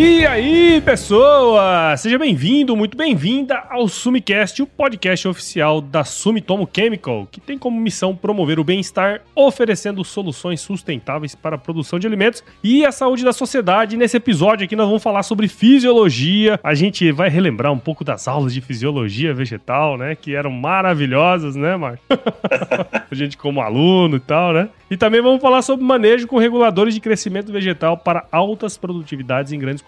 E aí, pessoa! Seja bem-vindo, muito bem-vinda ao Sumicast, o podcast oficial da Sumitomo Chemical, que tem como missão promover o bem-estar, oferecendo soluções sustentáveis para a produção de alimentos e a saúde da sociedade. Nesse episódio aqui nós vamos falar sobre fisiologia. A gente vai relembrar um pouco das aulas de fisiologia vegetal, né, que eram maravilhosas, né, Marco? a gente como aluno e tal, né? E também vamos falar sobre manejo com reguladores de crescimento vegetal para altas produtividades em grandes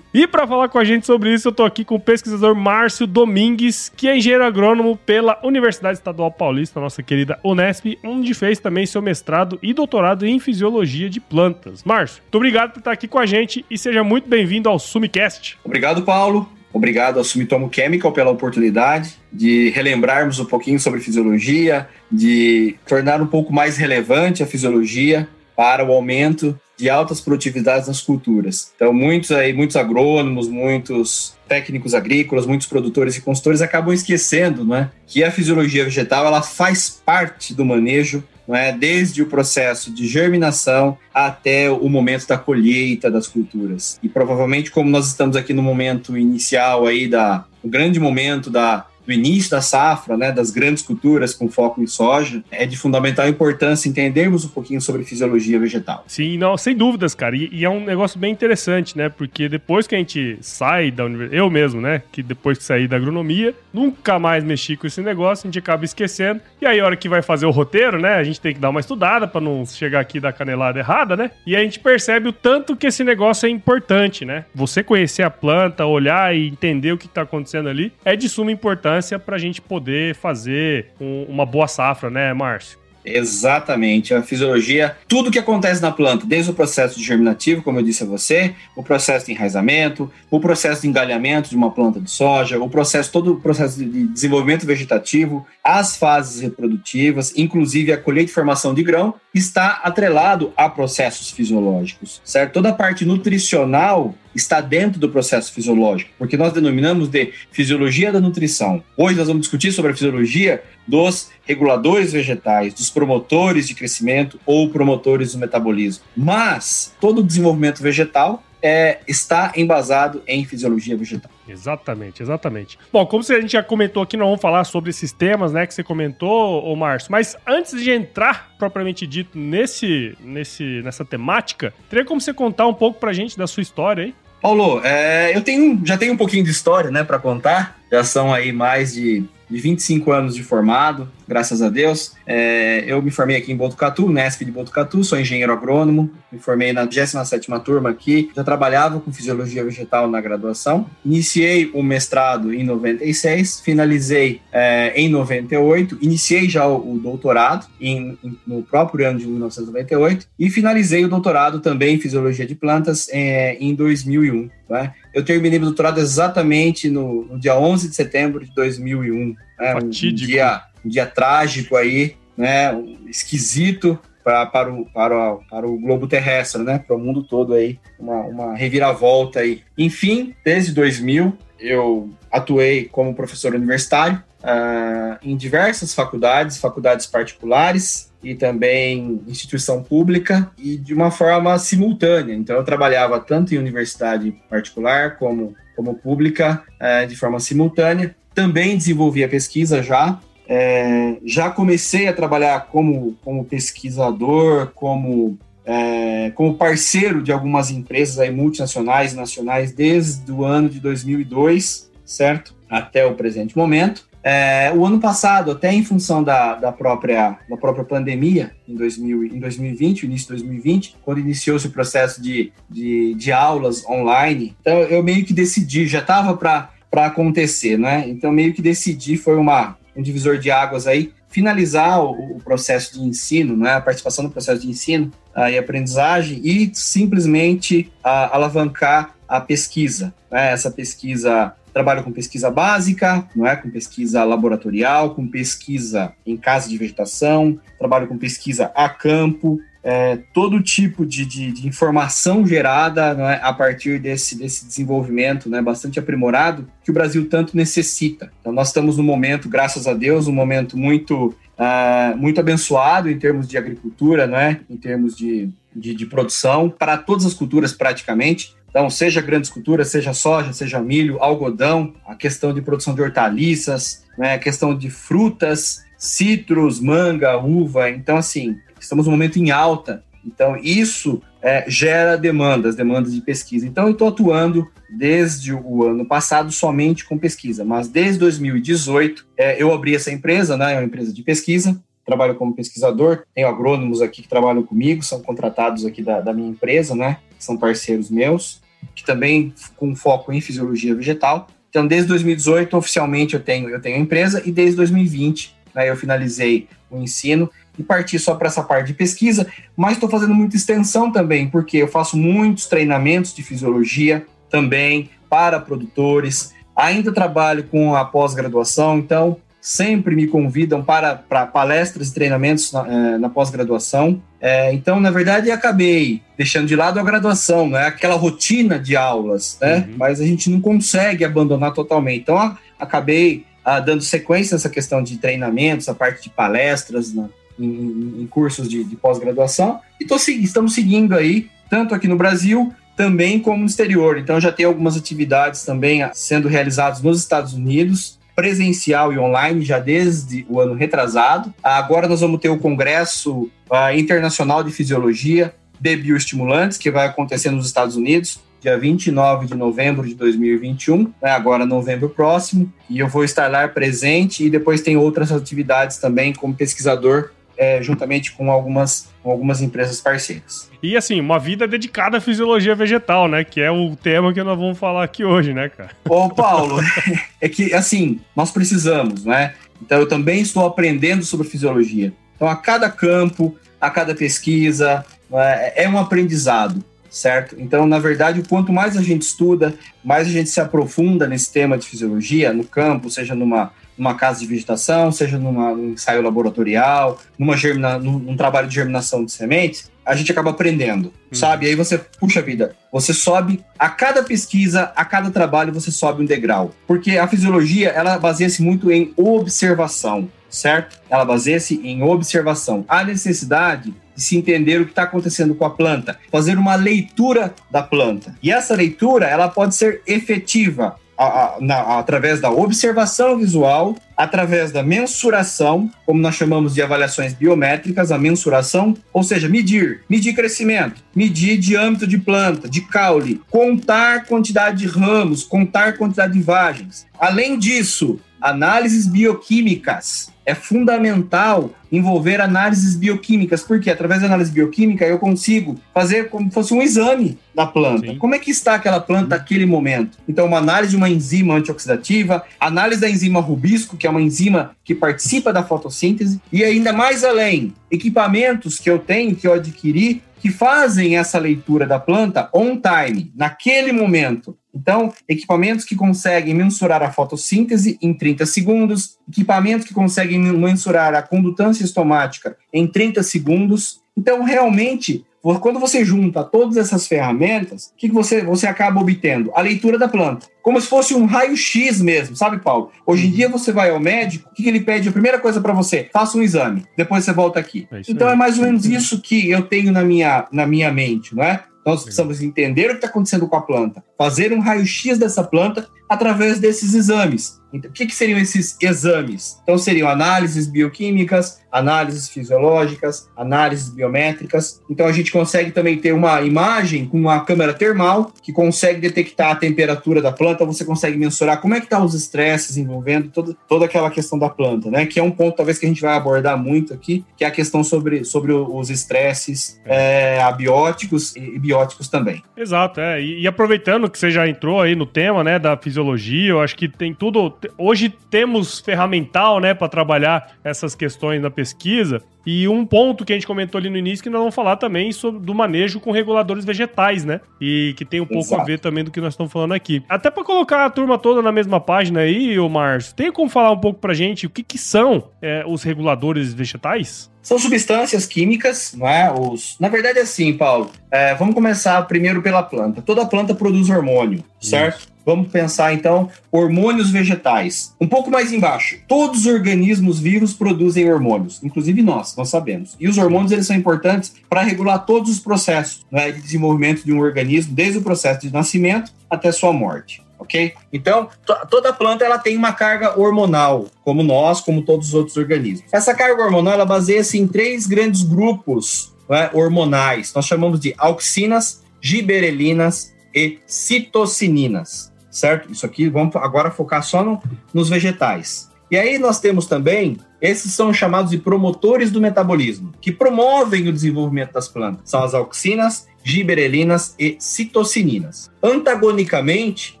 E para falar com a gente sobre isso, eu tô aqui com o pesquisador Márcio Domingues, que é engenheiro agrônomo pela Universidade Estadual Paulista, nossa querida Unesp, onde fez também seu mestrado e doutorado em fisiologia de plantas. Márcio, muito obrigado por estar aqui com a gente e seja muito bem-vindo ao Sumicast. Obrigado, Paulo. Obrigado ao Sumitomo Chemical pela oportunidade de relembrarmos um pouquinho sobre fisiologia, de tornar um pouco mais relevante a fisiologia para o aumento de altas produtividades nas culturas. Então, muitos aí, muitos agrônomos, muitos técnicos agrícolas, muitos produtores e consultores acabam esquecendo, não é, que a fisiologia vegetal ela faz parte do manejo não é? desde o processo de germinação até o momento da colheita das culturas. E provavelmente, como nós estamos aqui no momento inicial aí da o grande momento da do início da safra, né, das grandes culturas com foco em soja, é de fundamental importância entendermos um pouquinho sobre fisiologia vegetal. Sim, não, sem dúvidas, cara. E, e é um negócio bem interessante, né? Porque depois que a gente sai da universidade, eu mesmo, né, que depois que saí da agronomia, nunca mais mexi com esse negócio, a gente acaba esquecendo. E aí, a hora que vai fazer o roteiro, né, a gente tem que dar uma estudada para não chegar aqui da canelada errada, né? E a gente percebe o tanto que esse negócio é importante, né? Você conhecer a planta, olhar e entender o que está acontecendo ali é de suma importância importância para a gente poder fazer um, uma boa safra, né, Márcio? Exatamente. A fisiologia, tudo que acontece na planta, desde o processo germinativo, como eu disse a você, o processo de enraizamento, o processo de engalhamento de uma planta de soja, o processo, todo o processo de desenvolvimento vegetativo, as fases reprodutivas, inclusive a colheita e formação de grão, está atrelado a processos fisiológicos, certo? Toda a parte nutricional está dentro do processo fisiológico, porque nós denominamos de fisiologia da nutrição. Hoje nós vamos discutir sobre a fisiologia dos reguladores vegetais, dos promotores de crescimento ou promotores do metabolismo. Mas todo o desenvolvimento vegetal é, está embasado em fisiologia vegetal. Exatamente, exatamente. Bom, como a gente já comentou aqui, nós vamos falar sobre esses temas, né, que você comentou, ô Márcio. Mas antes de entrar propriamente dito nesse, nesse, nessa temática, teria como você contar um pouco pra gente da sua história aí? Paulo, é, eu tenho, já tenho um pouquinho de história, né, para contar. Já são aí mais de de 25 anos de formado, graças a Deus. É, eu me formei aqui em Botucatu, Nesp de Botucatu, sou engenheiro agrônomo, me formei na 27ª turma aqui, já trabalhava com fisiologia vegetal na graduação. Iniciei o mestrado em 96, finalizei é, em 98, iniciei já o, o doutorado em, em, no próprio ano de 1998 e finalizei o doutorado também em fisiologia de plantas é, em 2001. Né? Eu terminei meu doutorado exatamente no, no dia 11 de setembro de 2001. Né? Um, um, dia, um dia trágico aí, né? Esquisito para, para, o, para, para o globo terrestre, né? Para o mundo todo aí, uma, uma reviravolta aí. Enfim, desde 2000 eu atuei como professor universitário uh, em diversas faculdades, faculdades particulares, e também instituição pública e de uma forma simultânea. Então, eu trabalhava tanto em universidade particular como, como pública é, de forma simultânea. Também desenvolvia pesquisa já. É, já comecei a trabalhar como, como pesquisador, como, é, como parceiro de algumas empresas aí, multinacionais e nacionais desde o ano de 2002, certo? Até o presente momento. É, o ano passado, até em função da, da, própria, da própria pandemia, em, 2000, em 2020, início de 2020, quando iniciou-se o processo de, de, de, aulas online, então eu meio que decidi, já estava para acontecer, né? Então meio que decidi, foi uma, um divisor de águas aí, finalizar o, o processo de ensino, né? a participação no processo de ensino uh, e aprendizagem e simplesmente uh, alavancar a pesquisa, né? essa pesquisa trabalho com pesquisa básica, não é, com pesquisa laboratorial, com pesquisa em casa de vegetação, trabalho com pesquisa a campo, é, todo tipo de, de, de informação gerada é, a partir desse, desse desenvolvimento né, bastante aprimorado que o Brasil tanto necessita. Então, nós estamos num momento, graças a Deus, um momento muito, uh, muito abençoado em termos de agricultura, né, em termos de, de, de produção, para todas as culturas praticamente. Então, seja grandes culturas, seja soja, seja milho, algodão, a questão de produção de hortaliças, né, a questão de frutas, citros, manga, uva. Então, assim, estamos num momento em alta. Então, isso é, gera demandas, demandas de pesquisa. Então, eu estou atuando desde o ano passado somente com pesquisa, mas desde 2018 é, eu abri essa empresa, né, é uma empresa de pesquisa, trabalho como pesquisador, tenho agrônomos aqui que trabalham comigo, são contratados aqui da, da minha empresa, né, são parceiros meus, que também com foco em fisiologia vegetal. Então, desde 2018, oficialmente, eu tenho, eu tenho a empresa, e desde 2020, né, eu finalizei o ensino e parti só para essa parte de pesquisa, mas estou fazendo muita extensão também, porque eu faço muitos treinamentos de fisiologia também para produtores, ainda trabalho com a pós-graduação, então sempre me convidam para, para palestras e treinamentos na, é, na pós-graduação. É, então, na verdade, acabei deixando de lado a graduação, né? aquela rotina de aulas, né? Uhum. mas a gente não consegue abandonar totalmente. Então, a, acabei a, dando sequência nessa questão de treinamentos, a parte de palestras né? Em, em, cursos de, de pós-graduação, e tô, estamos seguindo aí, tanto aqui no Brasil também como no exterior. Então, já tem algumas atividades também sendo realizadas nos Estados Unidos, presencial e online já desde o ano retrasado. Agora nós vamos ter o Congresso uh, Internacional de Fisiologia de Bioestimulantes, que vai acontecer nos Estados Unidos, dia 29 de novembro de 2021, né, agora novembro próximo, e eu vou estar lá presente e depois tem outras atividades também como pesquisador é, juntamente com algumas, com algumas empresas parceiras. E assim, uma vida dedicada à fisiologia vegetal, né? Que é o tema que nós vamos falar aqui hoje, né, cara? Ô, Paulo, é que assim, nós precisamos, né? Então eu também estou aprendendo sobre fisiologia. Então, a cada campo, a cada pesquisa, é, é um aprendizado, certo? Então, na verdade, quanto mais a gente estuda, mais a gente se aprofunda nesse tema de fisiologia, no campo, seja numa numa casa de vegetação, seja numa, num ensaio laboratorial, numa germina, num, num, trabalho de germinação de sementes, a gente acaba aprendendo, hum. sabe? E aí você, puxa vida, você sobe, a cada pesquisa, a cada trabalho, você sobe um degrau. Porque a fisiologia, ela baseia-se muito em observação, certo? Ela baseia-se em observação. Há necessidade de se entender o que está acontecendo com a planta, fazer uma leitura da planta. E essa leitura, ela pode ser efetiva a, a, na, através da observação visual, através da mensuração, como nós chamamos de avaliações biométricas, a mensuração, ou seja, medir, medir crescimento, medir diâmetro de planta, de caule, contar quantidade de ramos, contar quantidade de vagens. Além disso, análises bioquímicas. É fundamental envolver análises bioquímicas, porque através da análise bioquímica eu consigo fazer como se fosse um exame da planta. Sim. Como é que está aquela planta naquele momento? Então, uma análise de uma enzima antioxidativa, análise da enzima rubisco, que é uma enzima que participa da fotossíntese, e ainda mais além, equipamentos que eu tenho, que eu adquiri, que fazem essa leitura da planta on time, naquele momento. Então, equipamentos que conseguem mensurar a fotossíntese em 30 segundos, equipamentos que conseguem mensurar a condutância estomática em 30 segundos. Então, realmente, quando você junta todas essas ferramentas, o que, você, você acaba obtendo? A leitura da planta. Como se fosse um raio-x mesmo, sabe, Paulo? Hoje em uhum. dia você vai ao médico, o que, que ele pede? A primeira coisa para você, faça um exame, depois você volta aqui. É então é mais ou menos isso que eu tenho na minha, na minha mente, não é? Nós precisamos entender o que está acontecendo com a planta, fazer um raio-x dessa planta através desses exames. Então, o que, que, seriam esses exames? Então, seriam análises bioquímicas, análises fisiológicas, análises biométricas. Então, a gente consegue também ter uma imagem com uma câmera termal que consegue detectar a temperatura da planta, você consegue mensurar como é que estão tá os estresses envolvendo toda, toda aquela questão da planta, né? Que é um ponto, talvez, que a gente vai abordar muito aqui, que é a questão sobre, sobre os estresses é. É, abióticos e bióticos também. Exato, é. E, e aproveitando que você já entrou aí no tema, né, da fisiologia eu acho que tem tudo. Hoje temos ferramental, né, para trabalhar essas questões na pesquisa. E um ponto que a gente comentou ali no início que nós vamos falar também sobre do manejo com reguladores vegetais, né? E que tem um pouco Exato. a ver também do que nós estamos falando aqui. Até para colocar a turma toda na mesma página aí, ô Márcio, tem como falar um pouco pra gente o que, que são é, os reguladores vegetais? São substâncias químicas, não é? Os... Na verdade, é assim, Paulo. É, vamos começar primeiro pela planta. Toda planta produz hormônio, certo? Isso. Vamos pensar então hormônios vegetais. Um pouco mais embaixo. Todos os organismos vivos produzem hormônios, inclusive nós, nós sabemos. E os hormônios eles são importantes para regular todos os processos né, de desenvolvimento de um organismo, desde o processo de nascimento até sua morte ok? Então, toda planta ela tem uma carga hormonal, como nós, como todos os outros organismos. Essa carga hormonal ela baseia-se em três grandes grupos né, hormonais. Nós chamamos de auxinas, giberelinas e citocininas, certo? Isso aqui vamos agora focar só no, nos vegetais. E aí nós temos também, esses são chamados de promotores do metabolismo, que promovem o desenvolvimento das plantas. São as auxinas, giberelinas e citocininas. Antagonicamente,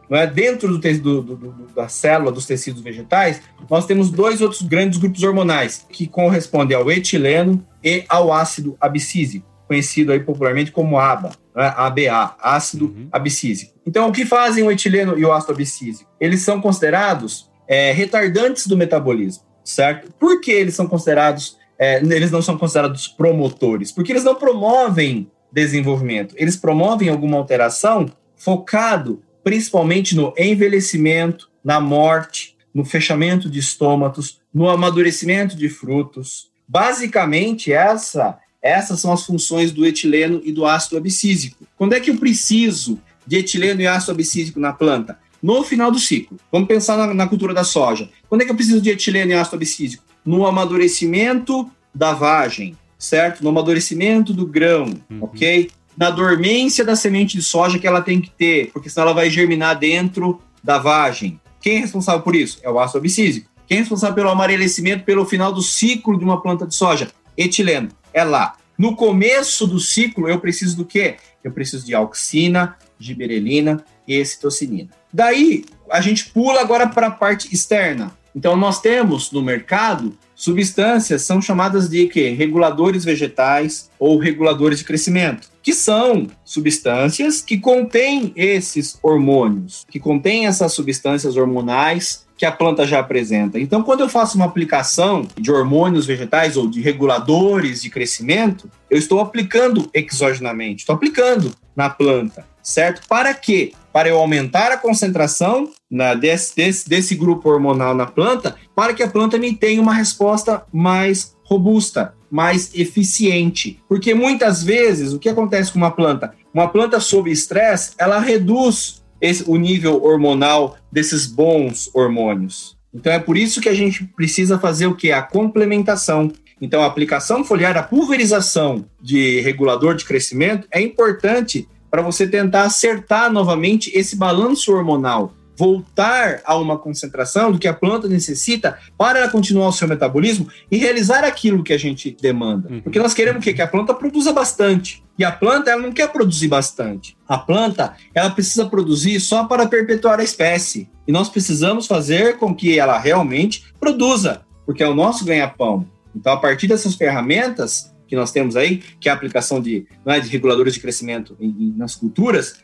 não é, dentro do, do, do, da célula dos tecidos vegetais, nós temos dois outros grandes grupos hormonais, que correspondem ao etileno e ao ácido abscísico, conhecido aí popularmente como ABA, ABA, ácido uhum. abscísico. Então, o que fazem o etileno e o ácido abscísico? Eles são considerados é, retardantes do metabolismo, certo? Por que eles são considerados é, eles não são considerados promotores, porque eles não promovem desenvolvimento. Eles promovem alguma alteração focado principalmente no envelhecimento, na morte, no fechamento de estômatos, no amadurecimento de frutos. Basicamente, essa, essas são as funções do etileno e do ácido abscísico. Quando é que eu preciso de etileno e ácido abscísico na planta? No final do ciclo. Vamos pensar na, na cultura da soja. Quando é que eu preciso de etileno e ácido abscísico? No amadurecimento da vagem, certo? No amadurecimento do grão, uhum. ok? Na dormência da semente de soja que ela tem que ter, porque senão ela vai germinar dentro da vagem. Quem é responsável por isso? É o ácido abscísico. Quem é responsável pelo amarelecimento pelo final do ciclo de uma planta de soja? Etileno. É lá. No começo do ciclo, eu preciso do quê? Eu preciso de auxina, giberelina excitocinina. Daí, a gente pula agora para a parte externa. Então, nós temos no mercado substâncias são chamadas de quê? reguladores vegetais ou reguladores de crescimento, que são substâncias que contêm esses hormônios, que contêm essas substâncias hormonais que a planta já apresenta. Então, quando eu faço uma aplicação de hormônios vegetais ou de reguladores de crescimento, eu estou aplicando exogenamente, estou aplicando na planta, certo? Para quê? Para eu aumentar a concentração na, desse, desse, desse grupo hormonal na planta, para que a planta me tenha uma resposta mais robusta, mais eficiente. Porque muitas vezes, o que acontece com uma planta? Uma planta sob estresse, ela reduz esse, o nível hormonal desses bons hormônios. Então é por isso que a gente precisa fazer o que? A complementação. Então a aplicação foliar, a pulverização de regulador de crescimento é importante para você tentar acertar novamente esse balanço hormonal voltar a uma concentração do que a planta necessita para ela continuar o seu metabolismo e realizar aquilo que a gente demanda. Uhum. Porque nós queremos o quê? Que a planta produza bastante. E a planta, ela não quer produzir bastante. A planta, ela precisa produzir só para perpetuar a espécie. E nós precisamos fazer com que ela realmente produza, porque é o nosso ganha-pão. Então, a partir dessas ferramentas, que nós temos aí, que é a aplicação de, é, de reguladores de crescimento em, em, nas culturas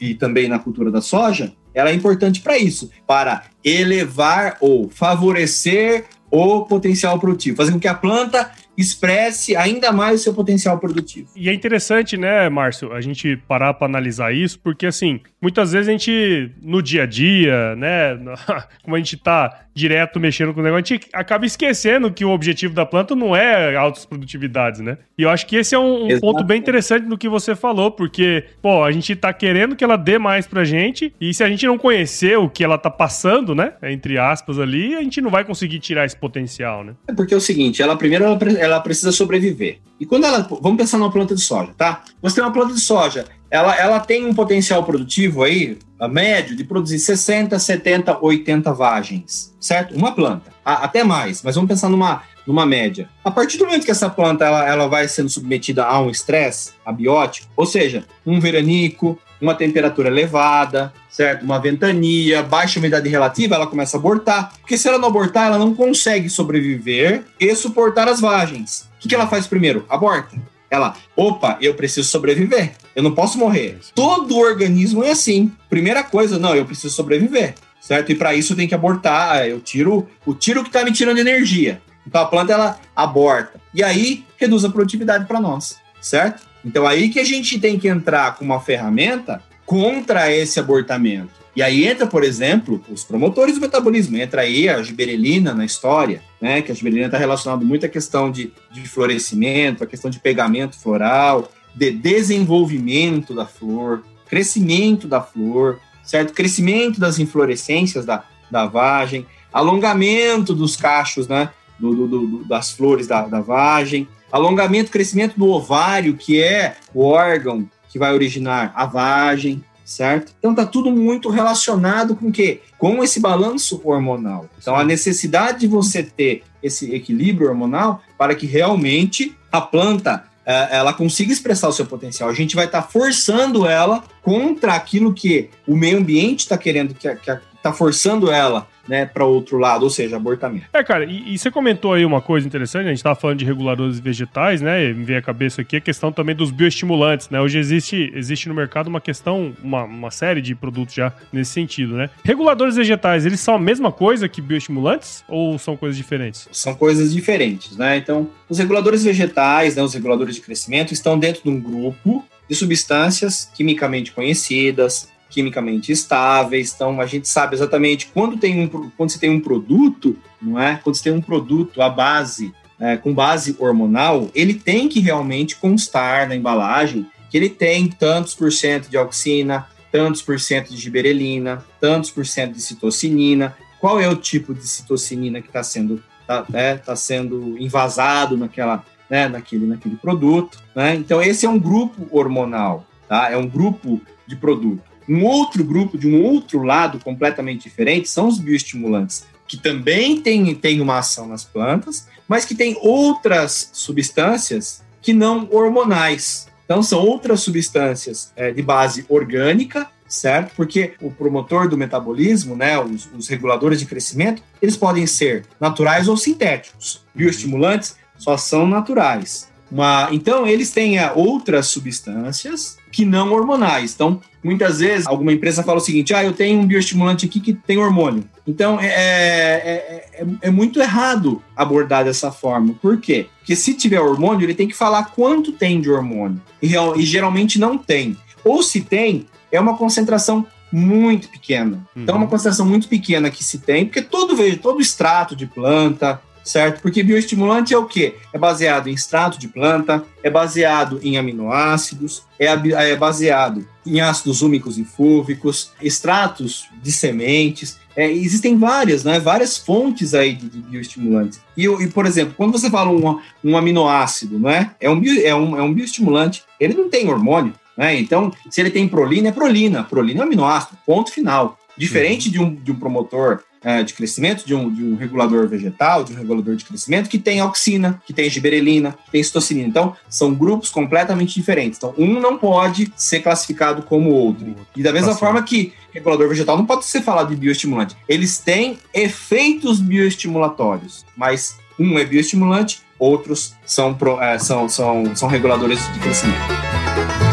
e, também na cultura da soja, ela é importante para isso, para elevar ou favorecer o potencial produtivo, fazer com que a planta expresse ainda mais o seu potencial produtivo. E é interessante, né, Márcio, a gente parar para analisar isso, porque assim, muitas vezes a gente no dia a dia, né, como a gente tá direto mexendo com o negócio, a gente acaba esquecendo que o objetivo da planta não é altas produtividades, né? E eu acho que esse é um, um ponto bem interessante do que você falou, porque, pô, a gente tá querendo que ela dê mais pra gente, e se a gente não conhecer o que ela tá passando, né, entre aspas ali, a gente não vai conseguir tirar esse potencial, né? É porque é o seguinte, ela primeiro ela, ela precisa sobreviver. E quando ela, vamos pensar numa planta de soja, tá? Você tem uma planta de soja, ela, ela tem um potencial produtivo aí, a médio, de produzir 60, 70, 80 vagens, certo? Uma planta, a, até mais, mas vamos pensar numa, numa média. A partir do momento que essa planta ela, ela vai sendo submetida a um estresse abiótico, ou seja, um veranico, uma temperatura elevada, certo? Uma ventania, baixa umidade relativa, ela começa a abortar. Porque se ela não abortar, ela não consegue sobreviver e suportar as vagens. O que, que ela faz primeiro? Aborta. Ela, opa, eu preciso sobreviver. Eu não posso morrer. Todo organismo é assim. Primeira coisa, não, eu preciso sobreviver, certo? E para isso tem que abortar. Eu tiro o tiro que está me tirando energia. Então a planta ela aborta. E aí reduz a produtividade para nós, certo? Então aí que a gente tem que entrar com uma ferramenta contra esse abortamento. E aí entra, por exemplo, os promotores do metabolismo, entra aí a giberelina na história, né? Que a giberelina está relacionada muito à questão de, de florescimento, a questão de pegamento floral, de desenvolvimento da flor, crescimento da flor, certo? Crescimento das inflorescências da, da vagem, alongamento dos cachos, né? Do, do, do, das flores da, da vagem, alongamento, crescimento do ovário, que é o órgão que vai originar a vagem, certo? Então tá tudo muito relacionado com o quê? Com esse balanço hormonal. Então a necessidade de você ter esse equilíbrio hormonal para que realmente a planta é, ela consiga expressar o seu potencial. A gente vai estar tá forçando ela contra aquilo que o meio ambiente está querendo, que está forçando ela né, para outro lado, ou seja, abortamento. É, cara, e, e, você comentou aí uma coisa interessante, a gente estava falando de reguladores vegetais, né, me veio a cabeça aqui a questão também dos bioestimulantes, né, hoje existe, existe no mercado uma questão, uma, uma série de produtos já nesse sentido, né. Reguladores vegetais, eles são a mesma coisa que bioestimulantes ou são coisas diferentes? São coisas diferentes, né, então os reguladores vegetais, né, os reguladores de crescimento estão dentro de um grupo de substâncias quimicamente conhecidas, quimicamente estáveis. Então a gente sabe exatamente quando tem um quando você tem um produto, não é? Quando você tem um produto à base é, com base hormonal, ele tem que realmente constar na embalagem que ele tem tantos por cento de auxina, tantos por cento de giberelina, tantos por cento de citocinina. Qual é o tipo de citocinina que está sendo tá, é, tá sendo invasado naquela né, naquele, naquele produto. Né? Então, esse é um grupo hormonal, tá? é um grupo de produto. Um outro grupo, de um outro lado completamente diferente, são os bioestimulantes, que também têm tem uma ação nas plantas, mas que têm outras substâncias que não hormonais. Então, são outras substâncias é, de base orgânica, certo? Porque o promotor do metabolismo, né, os, os reguladores de crescimento, eles podem ser naturais ou sintéticos. Bioestimulantes só são naturais. Uma, então, eles têm é, outras substâncias que não hormonais. Então, muitas vezes, alguma empresa fala o seguinte: ah, eu tenho um bioestimulante aqui que tem hormônio. Então, é, é, é, é muito errado abordar dessa forma. Por quê? Porque se tiver hormônio, ele tem que falar quanto tem de hormônio. E, e geralmente não tem. Ou se tem, é uma concentração muito pequena. Então, é uma uhum. concentração muito pequena que se tem, porque todo, todo extrato de planta, certo? Porque bioestimulante é o quê? É baseado em extrato de planta, é baseado em aminoácidos, é, é baseado em ácidos úmicos e fúvicos, extratos de sementes. É, existem várias, né? Várias fontes aí de, de bioestimulantes. E, e, por exemplo, quando você fala um, um aminoácido, não é? É um, bio, é, um, é um bioestimulante. Ele não tem hormônio, né? Então, se ele tem prolina, é prolina. Prolina é um aminoácido, ponto final. Diferente uhum. de, um, de um promotor é, de crescimento, de um, de um regulador vegetal, de um regulador de crescimento, que tem auxina, que tem giberelina, que tem citocinina. Então, são grupos completamente diferentes. Então, um não pode ser classificado como outro. E da mesma tá forma que regulador vegetal não pode ser falado de bioestimulante. Eles têm efeitos bioestimulatórios, mas um é bioestimulante, outros são, é, são, são, são reguladores de crescimento.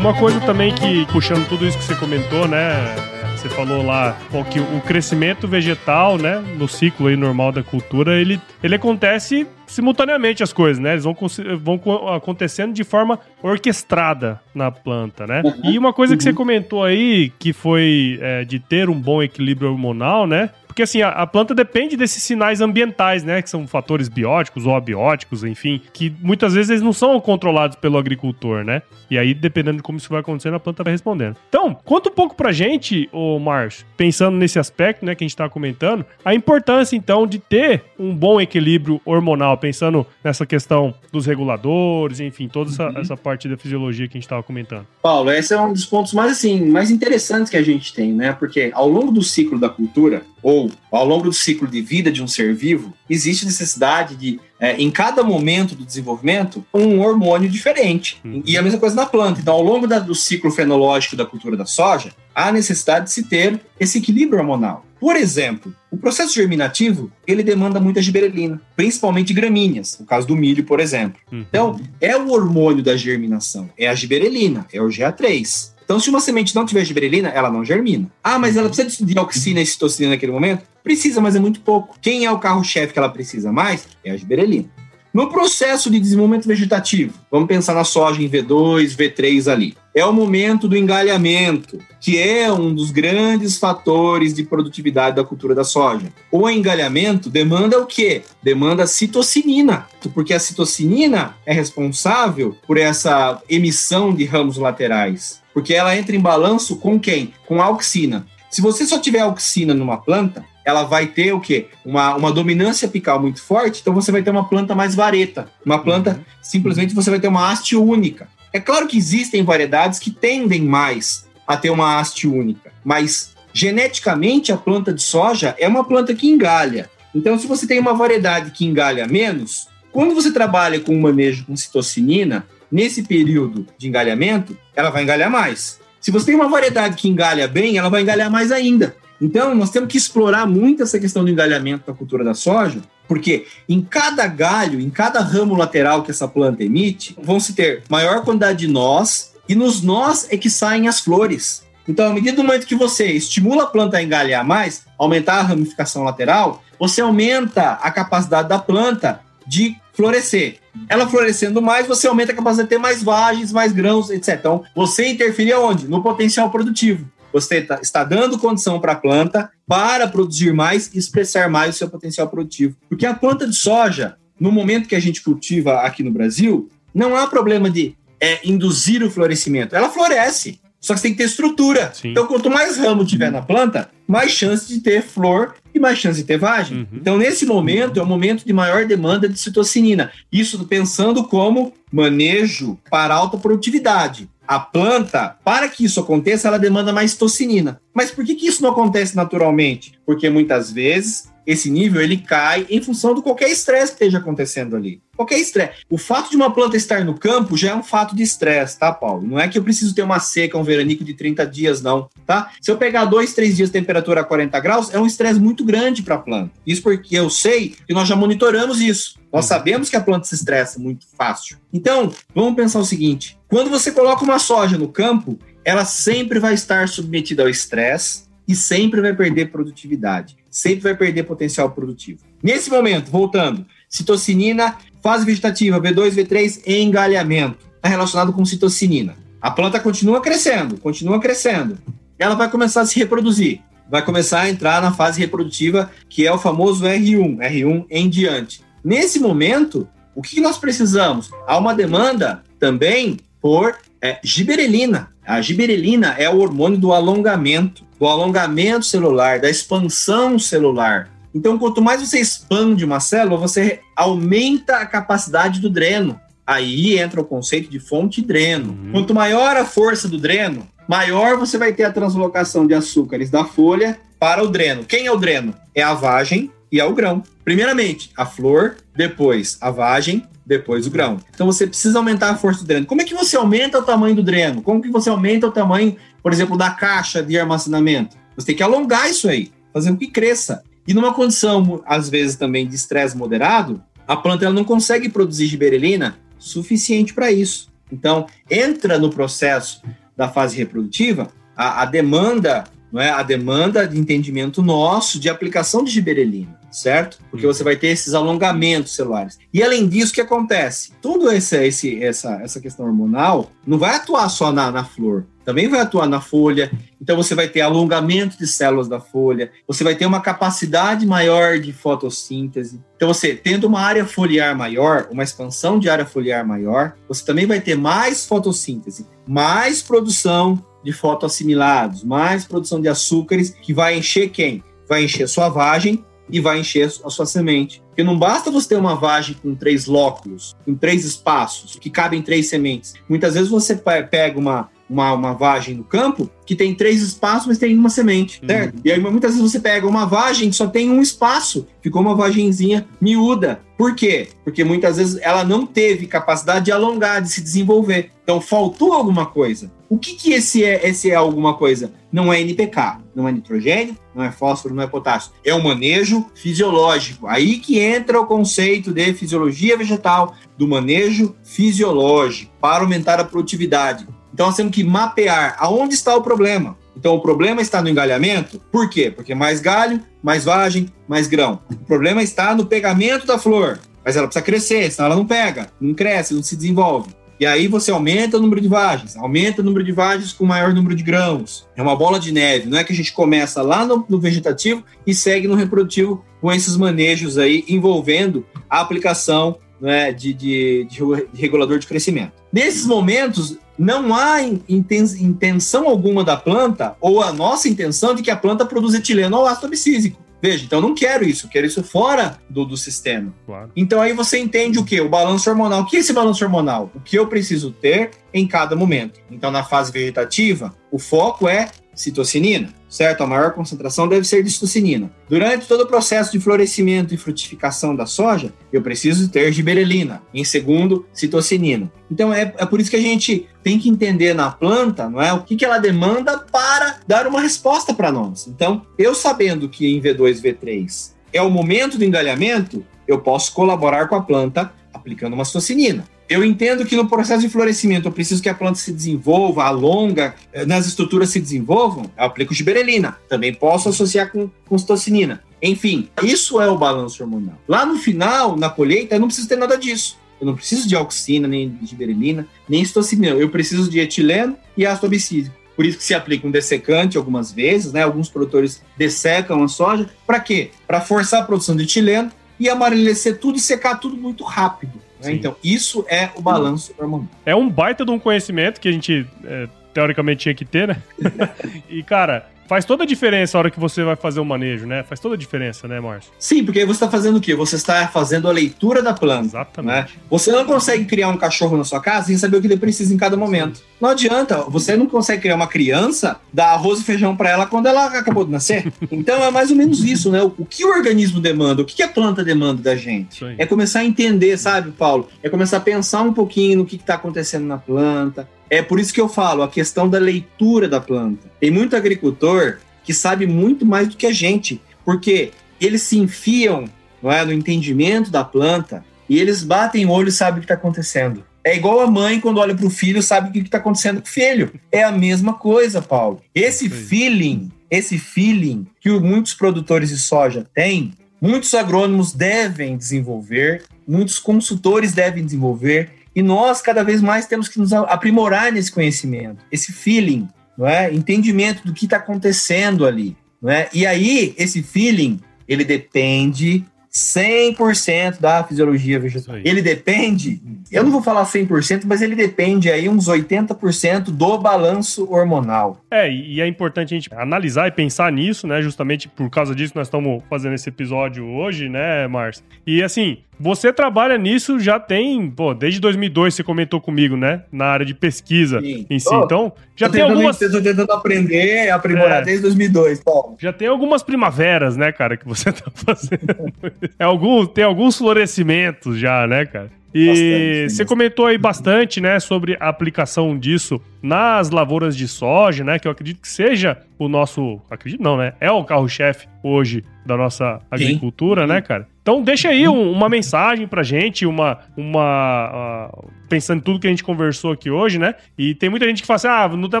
Uma coisa também que, puxando tudo isso que você comentou, né? Você falou lá pô, que o crescimento vegetal, né, no ciclo aí normal da cultura, ele, ele acontece simultaneamente as coisas, né? Eles vão, vão acontecendo de forma orquestrada na planta, né? Uhum. E uma coisa que você uhum. comentou aí, que foi é, de ter um bom equilíbrio hormonal, né? Porque assim, a, a, planta depende desses sinais ambientais, né? Que são fatores bióticos ou abióticos, enfim, que muitas vezes eles não são controlados pelo agricultor, né? E aí, dependendo de como isso vai acontecendo, a planta vai respondendo. Então, conta um pouco pra gente, ô Márcio, pensando nesse aspecto, né, que a gente tá comentando, a importância, então, de ter um bom equilíbrio hormonal, pensando nessa questão dos reguladores, enfim, toda essa, uhum. essa parte da fisiologia que a gente tava comentando. Paulo, esse é um dos pontos mais, assim, mais interessantes que a gente tem, né? Porque ao longo do ciclo da cultura, ou ao longo do ciclo de vida de um ser vivo, existe necessidade de, é, em cada momento do desenvolvimento, um hormônio diferente. Uhum. E a mesma coisa na planta. Então, ao longo da, do ciclo fenológico da cultura da soja, há necessidade de se ter esse equilíbrio hormonal. Por exemplo, o processo germinativo, ele demanda muita giberelina, principalmente gramíneas, no caso do milho, por exemplo. Uhum. Então, é o hormônio da germinação, é a giberelina, é o GA3 Então, se uma semente não tiver giberelina, ela não germina. Ah, mas ela precisa de auxina e citocina naquele momento? Precisa, mas é muito pouco. Quem é o carro-chefe que ela precisa mais? É a giberelina. No processo de desenvolvimento vegetativo, vamos pensar na soja em V2, V3 ali. É o momento do engalhamento, que é um dos grandes fatores de produtividade da cultura da soja. O engalhamento demanda o quê? Demanda citocinina, porque a citocinina é responsável por essa emissão de ramos laterais, porque ela entra em balanço com quem? Com a auxina. Se você só tiver auxina numa planta, ela vai ter o quê? Uma, uma dominância apical muito forte, então você vai ter uma planta mais vareta. Uma planta, uhum. simplesmente você vai ter uma haste única. É claro que existem variedades que tendem mais a ter uma haste única, mas geneticamente a planta de soja é uma planta que engalha. Então, se você tem uma variedade que engalha menos, quando você trabalha com um manejo com citocinina, nesse período de engalhamento, ela vai engalhar mais. Se você tem uma variedade que engalha bem, ela vai engalhar mais ainda. Então, nós temos que explorar muito essa questão do engalhamento da cultura da soja, porque em cada galho, em cada ramo lateral que essa planta emite, vão se ter maior quantidade de nós, e nos nós é que saem as flores. Então, à medida do momento que você estimula a planta a engalhar mais, aumentar a ramificação lateral, você aumenta a capacidade da planta de florescer. Ela florescendo mais, você aumenta a capacidade de ter mais vagens, mais grãos, etc. Então, você interferir aonde? No potencial produtivo. Você tá, está dando condição para a planta para produzir mais e expressar mais o seu potencial produtivo. Porque a planta de soja, no momento que a gente cultiva aqui no Brasil, não há problema de é, induzir o florescimento. Ela floresce. Só que você tem que ter estrutura. Sim. Então, quanto mais ramo tiver na planta, mais chance de ter flor mais chance de ter vagem. Uhum. Então, nesse momento, é o momento de maior demanda de citocinina. Isso pensando como manejo para alta produtividade a planta, para que isso aconteça, ela demanda mais tocinina. Mas por que, que isso não acontece naturalmente? Porque muitas vezes esse nível ele cai em função de qualquer estresse que esteja acontecendo ali. Qualquer estresse. O fato de uma planta estar no campo já é um fato de estresse, tá, Paulo? Não é que eu preciso ter uma seca, um veranico de 30 dias, não, tá? Se eu pegar dois, três dias de temperatura a 40 graus, é um estresse muito grande para a planta. Isso porque eu sei que nós já monitoramos isso. Nós uhum. sabemos que a planta se estressa muito fácil. Então, vamos pensar o seguinte: quando você coloca uma soja no campo, ela sempre vai estar submetida ao estresse e sempre vai perder produtividade sempre vai perder potencial produtivo. Nesse momento, voltando, citocinina, fase vegetativa, V2, V3, engalhamento. Está relacionado com citocinina. A planta continua crescendo, continua crescendo. Ela vai começar a se reproduzir. Vai começar a entrar na fase reprodutiva, que é o famoso R1, R1 em diante. Nesse momento, o que nós precisamos? Há uma demanda também por é, giberelina. A giberelina é o hormônio do alongamento do alongamento celular, da expansão celular. Então, quanto mais você expande uma célula, você aumenta a capacidade do dreno. Aí entra o conceito de fonte dreno. Uhum. Quanto maior a força do dreno, maior você vai ter a translocação de açúcares da folha para o dreno. Quem é o dreno? É a vagem e é o grão. Primeiramente, a flor, depois a vagem, depois o grão. Então você precisa aumentar a força do dreno. Como é que você aumenta o tamanho do dreno? Como que você aumenta o tamanho por exemplo, da caixa de armazenamento. Você tem que alongar isso aí, fazer com que cresça. E numa condição, às vezes, também de estresse moderado, a planta ela não consegue produzir giberelina suficiente para isso. Então, entra no processo da fase reprodutiva a, a demanda, não é? A demanda de entendimento nosso de aplicação de giberelina certo? Porque você vai ter esses alongamentos celulares. E além disso, o que acontece? Tudo esse, esse, essa, essa questão hormonal não vai atuar só na, na flor, também vai atuar na folha. Então você vai ter alongamento de células da folha, você vai ter uma capacidade maior de fotossíntese. Então você tendo uma área foliar maior, uma expansão de área foliar maior, você também vai ter mais fotossíntese, mais produção de fotoassimilados, mais produção de açúcares que vai encher quem? Vai encher sua vagem e vai encher a sua semente. Porque não basta você ter uma vagem com três lóculos, com três espaços, que cabem três sementes. Muitas vezes você pega uma, uma, uma vagem no campo que tem três espaços, mas tem uma semente, uhum. certo? E aí muitas vezes você pega uma vagem que só tem um espaço, ficou uma vagenzinha miúda. Por quê? Porque muitas vezes ela não teve capacidade de alongar, de se desenvolver. Então faltou alguma coisa. O que, que esse, é, esse é alguma coisa? Não é NPK, não é nitrogênio, não é fósforo, não é potássio. É um manejo fisiológico. Aí que entra o conceito de fisiologia vegetal, do manejo fisiológico para aumentar a produtividade. Então nós temos que mapear aonde está o problema. Então o problema está no engalhamento. Por quê? Porque mais galho, mais vagem, mais grão. O problema está no pegamento da flor. Mas ela precisa crescer, senão ela não pega, não cresce, não se desenvolve. E aí você aumenta o número de vagens, aumenta o número de vagens com maior número de grãos. É uma bola de neve, não é que a gente começa lá no, no vegetativo e segue no reprodutivo com esses manejos aí envolvendo a aplicação né, de, de, de, regulador de crescimento. Nesses momentos, não há intenção alguma da planta, ou a nossa intenção de que a planta produza etileno ou ácido abscísico. Veja, então eu não quero isso, quero isso fora do, do sistema. Claro. Então aí você entende o que? O balanço hormonal. O que é esse balanço hormonal? O que eu preciso ter em cada momento. Então, na fase vegetativa, o foco é citocinina, certo? A maior concentração deve ser de citocinina. Durante todo o processo de florescimento e frutificação da soja, eu preciso ter giberelina. Em segundo, citocinina. Então é, é por isso que a gente tem que entender na planta, não é, o que, que ela demanda para dar uma resposta para nós. Então, eu sabendo que em V2, V3 é o momento do engalhamento, eu posso colaborar com a planta aplicando uma citocinina. Eu entendo que no processo de florescimento eu preciso que a planta se desenvolva, alonga, eh, nas estruturas se desenvolvam, eu aplico giberelina. Também posso associar com, com citocinina. Enfim, isso é o balanço hormonal. Lá no final, na colheita, eu não preciso ter nada disso. Eu não preciso de auxina, nem de giberelina, nem citocinina. Eu preciso de etileno e ácido abscísico. Por isso que se aplica um dessecante algumas vezes, né? Alguns produtores dessecam a soja. Para quê? Para forçar a produção de etileno e amarecer tudo e secar tudo muito rápido. Né? Então, isso é o balanço hormonal. É um baita de um conhecimento que a gente é, teoricamente tinha que ter, né? e, cara, Faz toda a diferença a hora que você vai fazer o manejo, né? Faz toda a diferença, né, Márcio? Sim, porque você está fazendo o quê? Você está fazendo a leitura da planta. Exatamente. Né? Você não consegue criar um cachorro na sua casa sem saber o que ele precisa em cada momento. Não adianta. Você não consegue criar uma criança, dar arroz e feijão para ela quando ela acabou de nascer. Então é mais ou menos isso, né? O que o organismo demanda, o que a planta demanda da gente. É começar a entender, sabe, Paulo? É começar a pensar um pouquinho no que está acontecendo na planta é por isso que eu falo a questão da leitura da planta. Tem muito agricultor que sabe muito mais do que a gente, porque eles se enfiam não é, no entendimento da planta e eles batem o olho e sabem o que está acontecendo. É igual a mãe quando olha para o filho sabe o que está acontecendo com o filho. É a mesma coisa, Paulo. Esse feeling, esse feeling que muitos produtores de soja têm, muitos agrônomos devem desenvolver, muitos consultores devem desenvolver e nós, cada vez mais, temos que nos aprimorar nesse conhecimento, esse feeling, não é? entendimento do que está acontecendo ali. Não é? E aí, esse feeling, ele depende 100% da fisiologia vegetal. Ele depende, eu não vou falar 100%, mas ele depende aí uns 80% do balanço hormonal. É, e é importante a gente analisar e pensar nisso, né? Justamente por causa disso nós estamos fazendo esse episódio hoje, né, Márcio? E assim, você trabalha nisso já tem, pô, desde 2002 você comentou comigo, né? Na área de pesquisa Sim. em si. Oh, então, já tem algumas. Estou tentando aprender, aprimorar é. desde 2002, Paulo. Já tem algumas primaveras, né, cara, que você tá fazendo. é algum, tem alguns florescimentos já, né, cara? E bastante, você comentou aí bastante, né, sobre a aplicação disso nas lavouras de soja, né, que eu acredito que seja o nosso, acredito não, né, é o carro-chefe hoje da nossa agricultura, Sim. né, cara? Então deixa aí um, uma mensagem pra gente, uma. uma uh, pensando em tudo que a gente conversou aqui hoje, né? E tem muita gente que fala assim: ah, não dá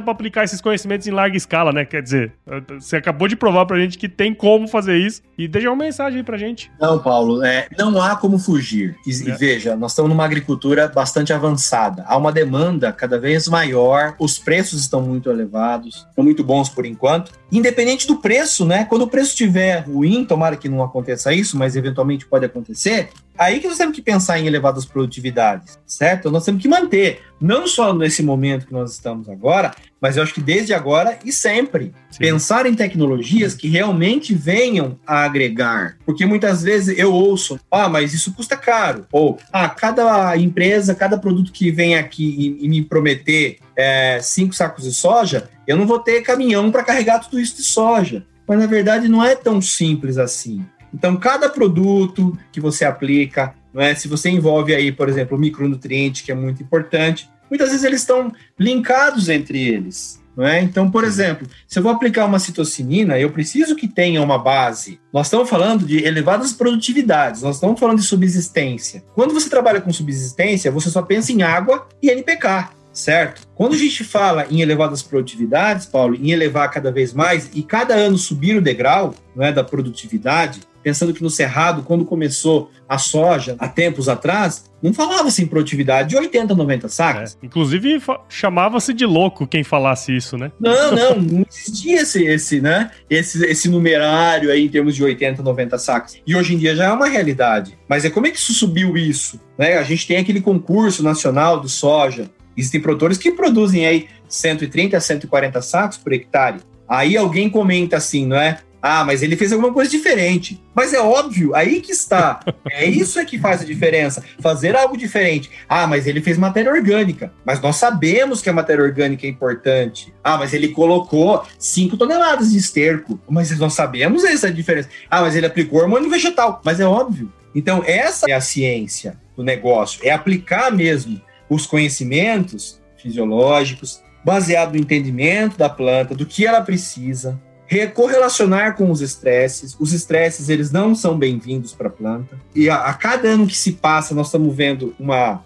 pra aplicar esses conhecimentos em larga escala, né? Quer dizer, você acabou de provar pra gente que tem como fazer isso. E deixa uma mensagem aí pra gente. Não, Paulo, é, não há como fugir. E, é. veja, nós estamos numa agricultura bastante avançada. Há uma demanda cada vez maior, os preços estão muito elevados, estão muito bons por enquanto. Independente do preço, né? Quando o preço estiver ruim, tomara que não aconteça isso, mas eventualmente pode acontecer, aí que nós temos que pensar em elevadas produtividades, certo? Nós temos que manter, não só nesse momento que nós estamos agora, mas eu acho que desde agora e sempre. Sim. Pensar em tecnologias que realmente venham a agregar. Porque muitas vezes eu ouço, ah, mas isso custa caro. Ou, ah, cada empresa, cada produto que vem aqui e, e me prometer é, cinco sacos de soja, eu não vou ter caminhão para carregar tudo isso de soja. Mas na verdade não é tão simples assim. Então, cada produto que você aplica, não é? se você envolve aí, por exemplo, o micronutriente, que é muito importante, muitas vezes eles estão linkados entre eles. Não é? Então, por exemplo, se eu vou aplicar uma citocinina, eu preciso que tenha uma base. Nós estamos falando de elevadas produtividades, nós estamos falando de subsistência. Quando você trabalha com subsistência, você só pensa em água e NPK certo? Quando a gente fala em elevadas produtividades, Paulo, em elevar cada vez mais e cada ano subir o degrau não é, da produtividade, pensando que no Cerrado, quando começou a soja, há tempos atrás, não falava-se em produtividade de 80, 90 sacas. É. Inclusive, chamava-se de louco quem falasse isso, né? Não, não, não existia esse, esse, né, esse, esse numerário aí em termos de 80, 90 sacas. E hoje em dia já é uma realidade. Mas é como é que isso subiu isso? Né? A gente tem aquele concurso nacional do soja, Existem produtores que produzem aí 130 a 140 sacos por hectare. Aí alguém comenta assim, não é? Ah, mas ele fez alguma coisa diferente. Mas é óbvio, aí que está. É isso é que faz a diferença. Fazer algo diferente. Ah, mas ele fez matéria orgânica. Mas nós sabemos que a matéria orgânica é importante. Ah, mas ele colocou 5 toneladas de esterco. Mas nós sabemos essa diferença. Ah, mas ele aplicou hormônio vegetal. Mas é óbvio. Então, essa é a ciência do negócio. É aplicar mesmo os conhecimentos fisiológicos, baseado no entendimento da planta, do que ela precisa, correlacionar com os estresses. Os estresses, eles não são bem-vindos para a planta. E a, a, cada ano que se passa, nós estamos vendo uma,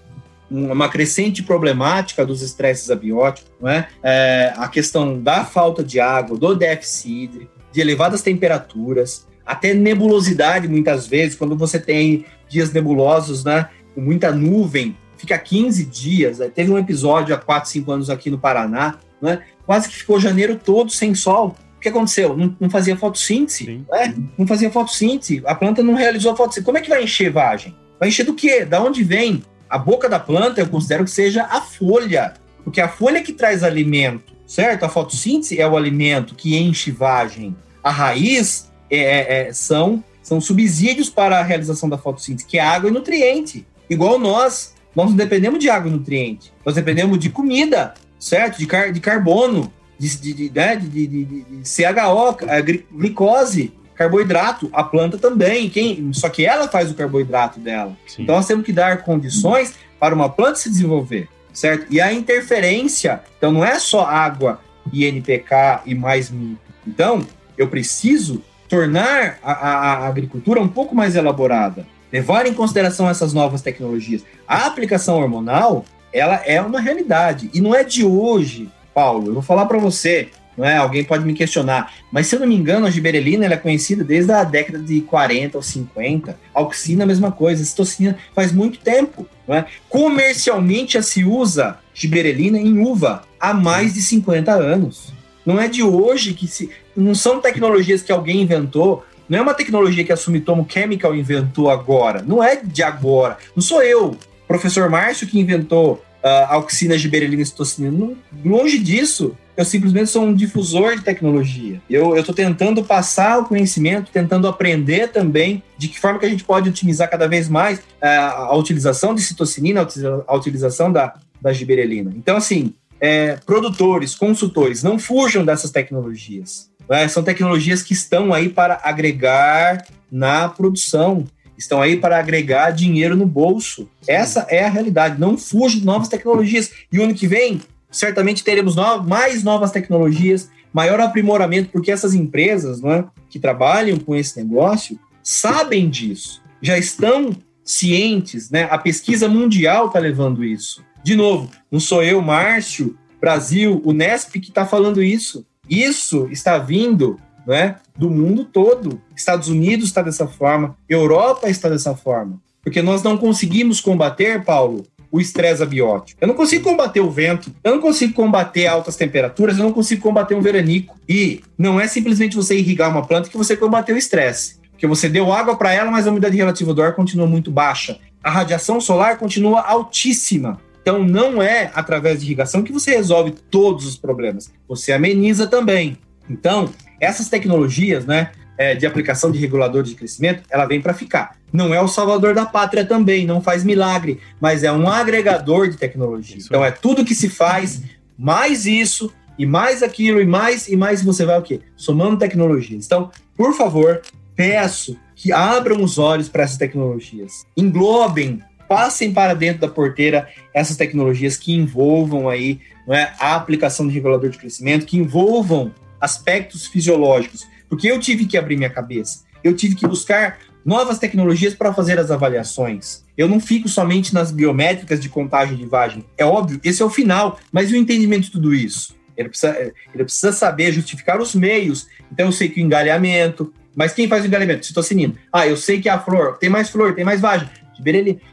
uma crescente problemática dos estresses abióticos, não é? é? A questão da falta de água, do déficit hídrico, de elevadas temperaturas, até nebulosidade, muitas vezes, quando você tem dias nebulosos, né? Com muita nuvem, fica 15 dias. Né? Teve um episódio há 4, 5 anos aqui no Paraná, né? quase que ficou janeiro todo sem sol. O que aconteceu? Não, não fazia fotossíntese, né? não fazia fotossíntese, a planta não realizou a fotossíntese. Como é que vai encher vagem? Vai encher do quê? Da onde vem? A boca da planta eu considero que seja a folha, porque a folha que traz alimento, certo? A fotossíntese é o alimento que enche vagem. A raiz é, é, é são, são subsídios para a realização da fotossíntese, que é água e nutriente. Igual nós, nós não dependemos de água e nutriente, nós dependemos de comida, certo? De, car de carbono, de, de, de, né? de, de, CHO, glicose, carboidrato, a planta também, quem, só que ela faz o carboidrato dela. Sim. Então nós temos que dar condições para uma planta se desenvolver, certo? E a interferência, então não é só água e NPK e mais mito. Então, eu preciso tornar a, a, a agricultura um pouco mais elaborada levar em consideração essas novas tecnologias. A aplicação hormonal, ela é uma realidade e não é de hoje, Paulo. Eu vou falar para você, não é? Alguém pode me questionar, mas se eu não me engano, a giberelina é conhecida desde a década de 40 ou 50. A auxina a mesma coisa, a citocina faz muito tempo, não é? Comercialmente já se usa giberelina em uva há mais de 50 anos. Não é de hoje que se não são tecnologias que alguém inventou não é uma tecnologia que a Sumitomo Chemical inventou agora. Não é de agora. Não sou eu, professor Márcio, que inventou uh, a oxina giberelina citocinina. longe disso. Eu simplesmente sou um difusor de tecnologia. Eu estou tentando passar o conhecimento, tentando aprender também de que forma que a gente pode otimizar cada vez mais uh, a utilização de citocinina, a utilização da, da giberelina. Então, assim, é, produtores, consultores, não fujam dessas tecnologias. Né? São tecnologias que estão aí para agregar na produção, estão aí para agregar dinheiro no bolso. Essa é a realidade. Não fuja de novas tecnologias. E o ano que vem, certamente teremos no mais novas tecnologias, maior aprimoramento, porque essas empresas né, que trabalham com esse negócio sabem disso, já estão cientes, né? A pesquisa mundial está levando isso. De novo, não sou eu, Márcio, Brasil, o Nesp que está falando isso. Isso está vindo né, do mundo todo. Estados Unidos está dessa forma, Europa está dessa forma. Porque nós não conseguimos combater, Paulo, o estresse abiótico. Eu não consigo combater o vento, eu não consigo combater altas temperaturas, eu não consigo combater um veranico. E não é simplesmente você irrigar uma planta que você combateu o estresse. Porque você deu água para ela, mas a umidade relativa do ar continua muito baixa. A radiação solar continua altíssima. Então, não é através de irrigação que você resolve todos os problemas, você ameniza também. Então, essas tecnologias, né, é, de aplicação de regulador de crescimento, ela vem para ficar. Não é o salvador da pátria também, não faz milagre, mas é um agregador de tecnologia. Isso então, é. é tudo que se faz, mais isso, e mais aquilo, e mais, e mais você vai o quê? Somando tecnologias. Então, por favor, peço que abram os olhos para essas tecnologias. Englobem passem para dentro da porteira essas tecnologias que envolvam aí não é, a aplicação de regulador de crescimento, que envolvam aspectos fisiológicos, porque eu tive que abrir minha cabeça, eu tive que buscar novas tecnologias para fazer as avaliações. Eu não fico somente nas biométricas de contagem de vagem. É óbvio, esse é o final, mas e o entendimento de tudo isso? Ele precisa, ele precisa saber justificar os meios. Então, eu sei que o engalhamento. Mas quem faz o engalhamento? Citocinina. Ah, eu sei que a flor tem mais flor, tem mais vagem.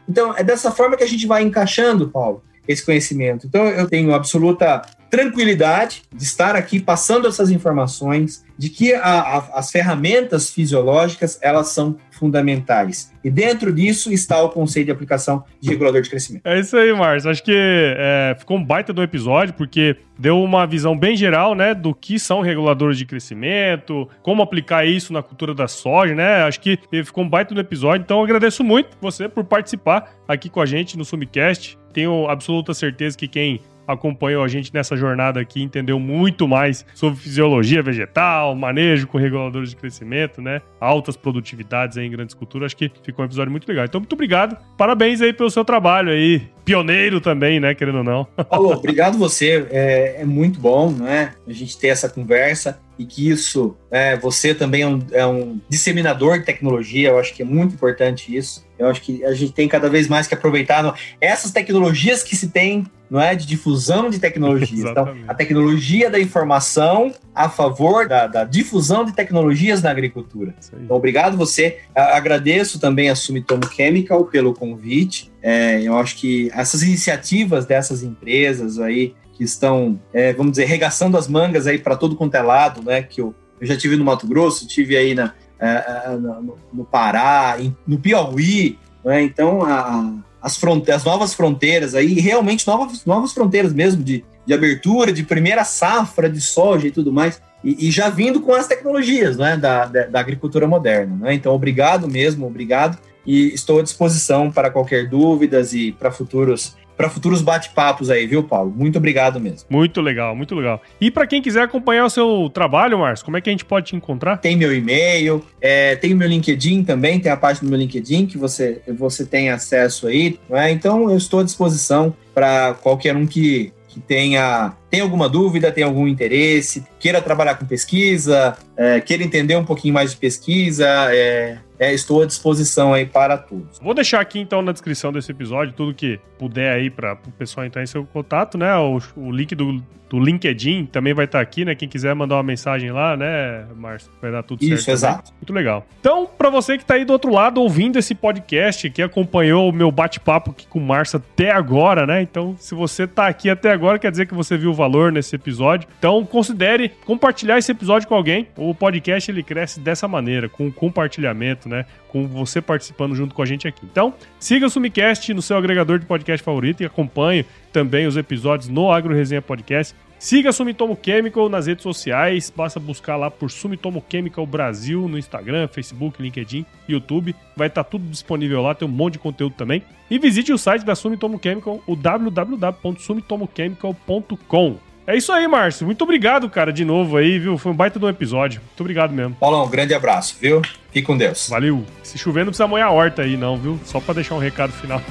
Então, é dessa forma que a gente vai encaixando, Paulo, esse conhecimento. Então, eu tenho absoluta tranquilidade de estar aqui passando essas informações, de que a, a, as ferramentas fisiológicas elas são fundamentais. E dentro disso está o conceito de aplicação de regulador de crescimento. É isso aí, Márcio. Acho que é, ficou um baita do episódio, porque deu uma visão bem geral, né, do que são reguladores de crescimento, como aplicar isso na cultura da soja, né? Acho que ficou um baita do episódio. Então, agradeço muito você por participar aqui com a gente no Sumicast. Tenho absoluta certeza que quem acompanhou a gente nessa jornada aqui, entendeu muito mais sobre fisiologia vegetal, manejo com reguladores de crescimento, né? Altas produtividades aí em grandes culturas. Acho que ficou um episódio muito legal. Então, muito obrigado. Parabéns aí pelo seu trabalho aí. Pioneiro também, né? Querendo ou não. Paulo, obrigado você. É, é muito bom, né? A gente ter essa conversa e que isso, é, você também é um, é um, disseminador de tecnologia, eu acho que é muito importante isso. Eu acho que a gente tem cada vez mais que aproveitar no, essas tecnologias que se tem, não é, de difusão de tecnologias. então, a tecnologia da informação a favor da, da difusão de tecnologias na agricultura. Então, obrigado você. Agradeço também a Sumitomo Chemical pelo convite. É, eu acho que essas iniciativas dessas empresas aí que estão, é, vamos dizer, regaçando as mangas aí para todo quanto é lado, né? Que eu, eu já tive no Mato Grosso, tive aí na, é, é no, no, Pará, em, no Piauí, né? Então, a, as, fronteiras, as novas fronteiras aí, realmente novas, novas fronteiras mesmo de, de abertura, de primeira safra de soja e tudo mais. E, e, já vindo com as tecnologias né, da, da, da agricultura moderna. Né? Então, obrigado mesmo, obrigado. E estou à disposição para qualquer dúvidas e para futuros para futuros bate-papos aí, viu, Paulo? Muito obrigado mesmo. Muito legal, muito legal. E para quem quiser acompanhar o seu trabalho, Márcio, como é que a gente pode te encontrar? Tem meu e-mail, é, tem o meu LinkedIn também, tem a página do meu LinkedIn que você, você tem acesso aí. Né? Então, eu estou à disposição para qualquer um que, que tenha tem alguma dúvida, tem algum interesse, queira trabalhar com pesquisa, é, queira entender um pouquinho mais de pesquisa, é, é, estou à disposição aí para todos. Vou deixar aqui então na descrição desse episódio tudo que puder aí para o pessoal entrar em seu contato, né? O, o link do, do LinkedIn também vai estar aqui, né? Quem quiser mandar uma mensagem lá, né, Márcio? Vai dar tudo Isso, certo. Isso, exato. Muito legal. Então, para você que está aí do outro lado ouvindo esse podcast, que acompanhou o meu bate-papo aqui com o Márcio até agora, né? Então, se você está aqui até agora, quer dizer que você viu o valor nesse episódio. Então, considere compartilhar esse episódio com alguém. O podcast ele cresce dessa maneira, com compartilhamento, né? Com você participando junto com a gente aqui. Então, siga o Sumicast no seu agregador de podcast favorito e acompanhe também os episódios no Agro Resenha Podcast. Siga a Sumitomo Chemical nas redes sociais, basta buscar lá por Sumitomo Chemical Brasil no Instagram, Facebook, LinkedIn, YouTube. Vai estar tá tudo disponível lá, tem um monte de conteúdo também. E visite o site da Sumitomo Chemical, o www.sumitomochemical.com. É isso aí, Márcio. Muito obrigado, cara, de novo aí, viu? Foi um baita de um episódio. Muito obrigado mesmo. Paulão, um grande abraço, viu? Fique com Deus. Valeu. Se chover, não precisa molhar a horta aí, não, viu? Só para deixar um recado final.